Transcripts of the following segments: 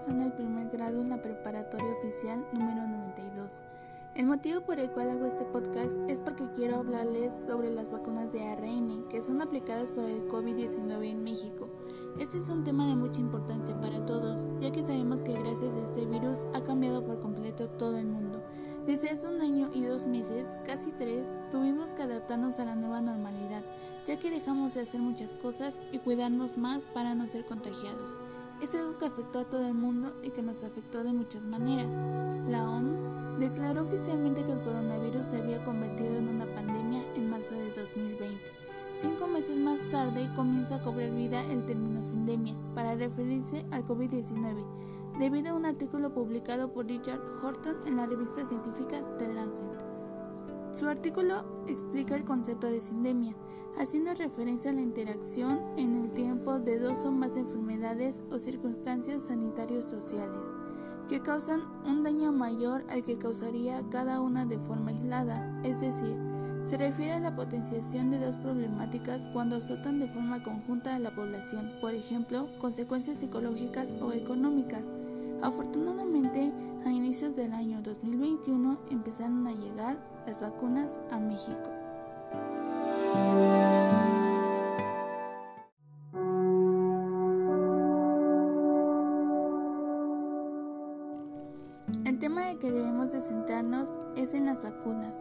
cursando el primer grado en la preparatoria oficial número 92. El motivo por el cual hago este podcast es porque quiero hablarles sobre las vacunas de ARN que son aplicadas para el COVID-19 en México. Este es un tema de mucha importancia para todos, ya que sabemos que gracias a este virus ha cambiado por completo todo el mundo. Desde hace un año y dos meses, casi tres, tuvimos que adaptarnos a la nueva normalidad, ya que dejamos de hacer muchas cosas y cuidarnos más para no ser contagiados. Es algo que afectó a todo el mundo y que nos afectó de muchas maneras. La OMS declaró oficialmente que el coronavirus se había convertido en una pandemia en marzo de 2020. Cinco meses más tarde comienza a cobrar vida el término sindemia para referirse al COVID-19, debido a un artículo publicado por Richard Horton en la revista científica The Lancet. Su artículo explica el concepto de sindemia, haciendo referencia a la interacción en el tiempo de dos o más enfermedades o circunstancias sanitarios sociales que causan un daño mayor al que causaría cada una de forma aislada, es decir, se refiere a la potenciación de dos problemáticas cuando azotan de forma conjunta a la población, por ejemplo, consecuencias psicológicas o económicas. Afortunadamente, a inicios del año 2021 empezaron a llegar las vacunas a México. El tema de que debemos de centrarnos es en las vacunas,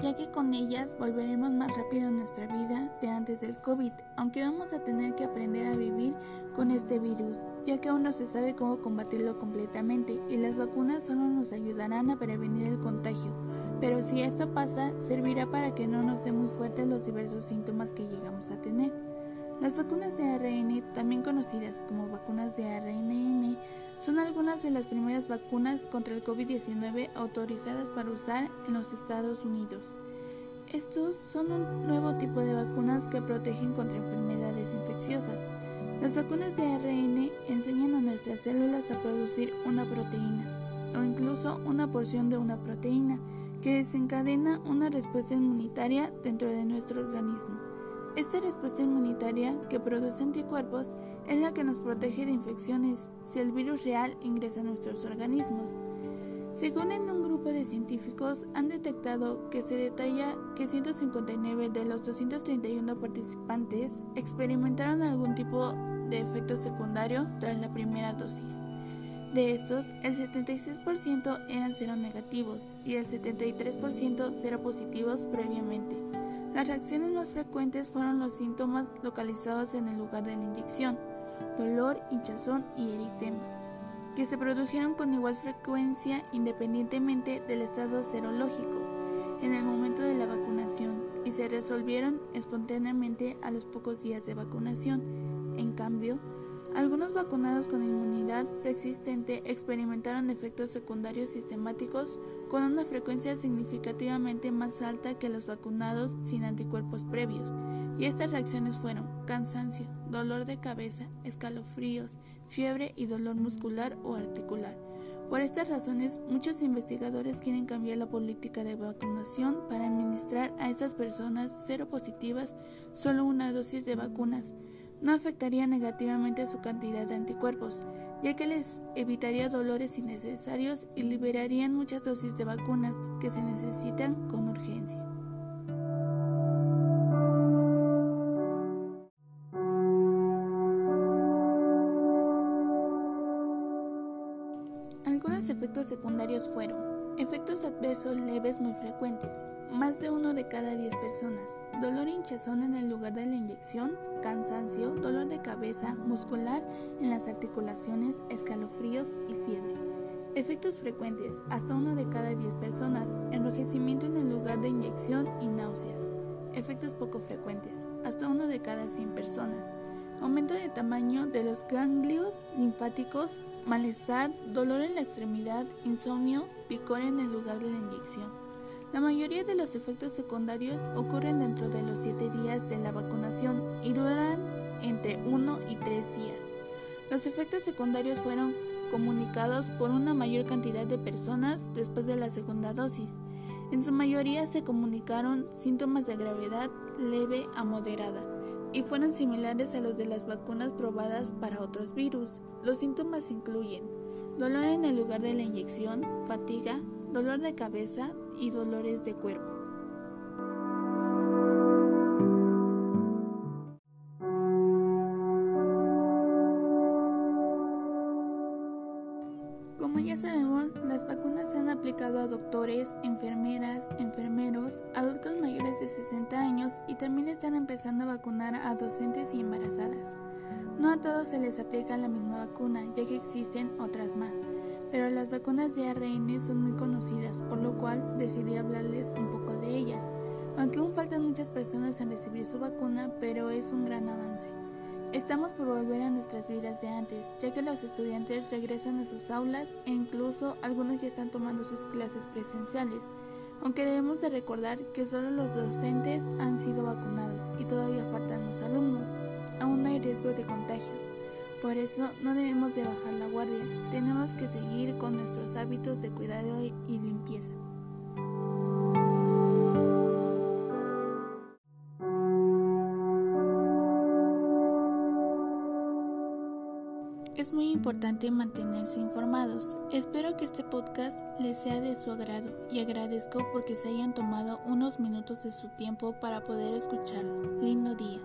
ya que con ellas volveremos más rápido nuestra vida de antes del COVID, aunque vamos a tener que aprender a vivir con este virus, ya que aún no se sabe cómo combatirlo completamente y las vacunas solo nos ayudarán a prevenir el contagio. Pero si esto pasa, servirá para que no nos dé muy fuerte los diversos síntomas que llegamos a tener. Las vacunas de ARN, también conocidas como vacunas de ARNM, son algunas de las primeras vacunas contra el COVID-19 autorizadas para usar en los Estados Unidos. Estos son un nuevo tipo de vacunas que protegen contra enfermedades infecciosas. Las vacunas de ARN enseñan a nuestras células a producir una proteína o incluso una porción de una proteína que desencadena una respuesta inmunitaria dentro de nuestro organismo. Esta respuesta inmunitaria que produce anticuerpos es la que nos protege de infecciones si el virus real ingresa a nuestros organismos. Según en un grupo de científicos han detectado que se detalla que 159 de los 231 participantes experimentaron algún tipo de efecto secundario tras la primera dosis. De estos, el 76% eran cero negativos y el 73% cero positivos previamente. Las reacciones más frecuentes fueron los síntomas localizados en el lugar de la inyección, dolor, hinchazón y eritema, que se produjeron con igual frecuencia independientemente del estado serológicos en el momento de la vacunación y se resolvieron espontáneamente a los pocos días de vacunación. En cambio, algunos vacunados con inmunidad preexistente experimentaron efectos secundarios sistemáticos con una frecuencia significativamente más alta que los vacunados sin anticuerpos previos, y estas reacciones fueron cansancio, dolor de cabeza, escalofríos, fiebre y dolor muscular o articular. Por estas razones, muchos investigadores quieren cambiar la política de vacunación para administrar a estas personas cero positivas solo una dosis de vacunas, no afectaría negativamente su cantidad de anticuerpos, ya que les evitaría dolores innecesarios y liberarían muchas dosis de vacunas que se necesitan con urgencia. Algunos efectos secundarios fueron Efectos adversos leves muy frecuentes. Más de uno de cada 10 personas. Dolor e hinchazón en el lugar de la inyección, cansancio, dolor de cabeza, muscular en las articulaciones, escalofríos y fiebre. Efectos frecuentes. Hasta uno de cada 10 personas. Enrojecimiento en el lugar de inyección y náuseas. Efectos poco frecuentes. Hasta uno de cada 100 personas. Aumento de tamaño de los ganglios linfáticos, malestar, dolor en la extremidad, insomnio, picor en el lugar de la inyección. La mayoría de los efectos secundarios ocurren dentro de los 7 días de la vacunación y duran entre 1 y 3 días. Los efectos secundarios fueron comunicados por una mayor cantidad de personas después de la segunda dosis. En su mayoría se comunicaron síntomas de gravedad leve a moderada y fueron similares a los de las vacunas probadas para otros virus. Los síntomas incluyen dolor en el lugar de la inyección, fatiga, dolor de cabeza y dolores de cuerpo. Como ya sabemos, las vacunas se han aplicado a doctores, enfermeras, enfermeros, adultos mayores de 60 años y también están empezando a vacunar a docentes y embarazadas. No a todos se les aplica la misma vacuna, ya que existen otras más, pero las vacunas de ARN son muy conocidas, por lo cual decidí hablarles un poco de ellas, aunque aún faltan muchas personas en recibir su vacuna, pero es un gran avance. Estamos por volver a nuestras vidas de antes, ya que los estudiantes regresan a sus aulas e incluso algunos ya están tomando sus clases presenciales, aunque debemos de recordar que solo los docentes han sido vacunados y todavía faltan los alumnos. Aún hay riesgo de contagios. Por eso no debemos de bajar la guardia, tenemos que seguir con nuestros hábitos de cuidado y limpieza. Es muy importante mantenerse informados. Espero que este podcast les sea de su agrado y agradezco porque se hayan tomado unos minutos de su tiempo para poder escucharlo. Lindo día.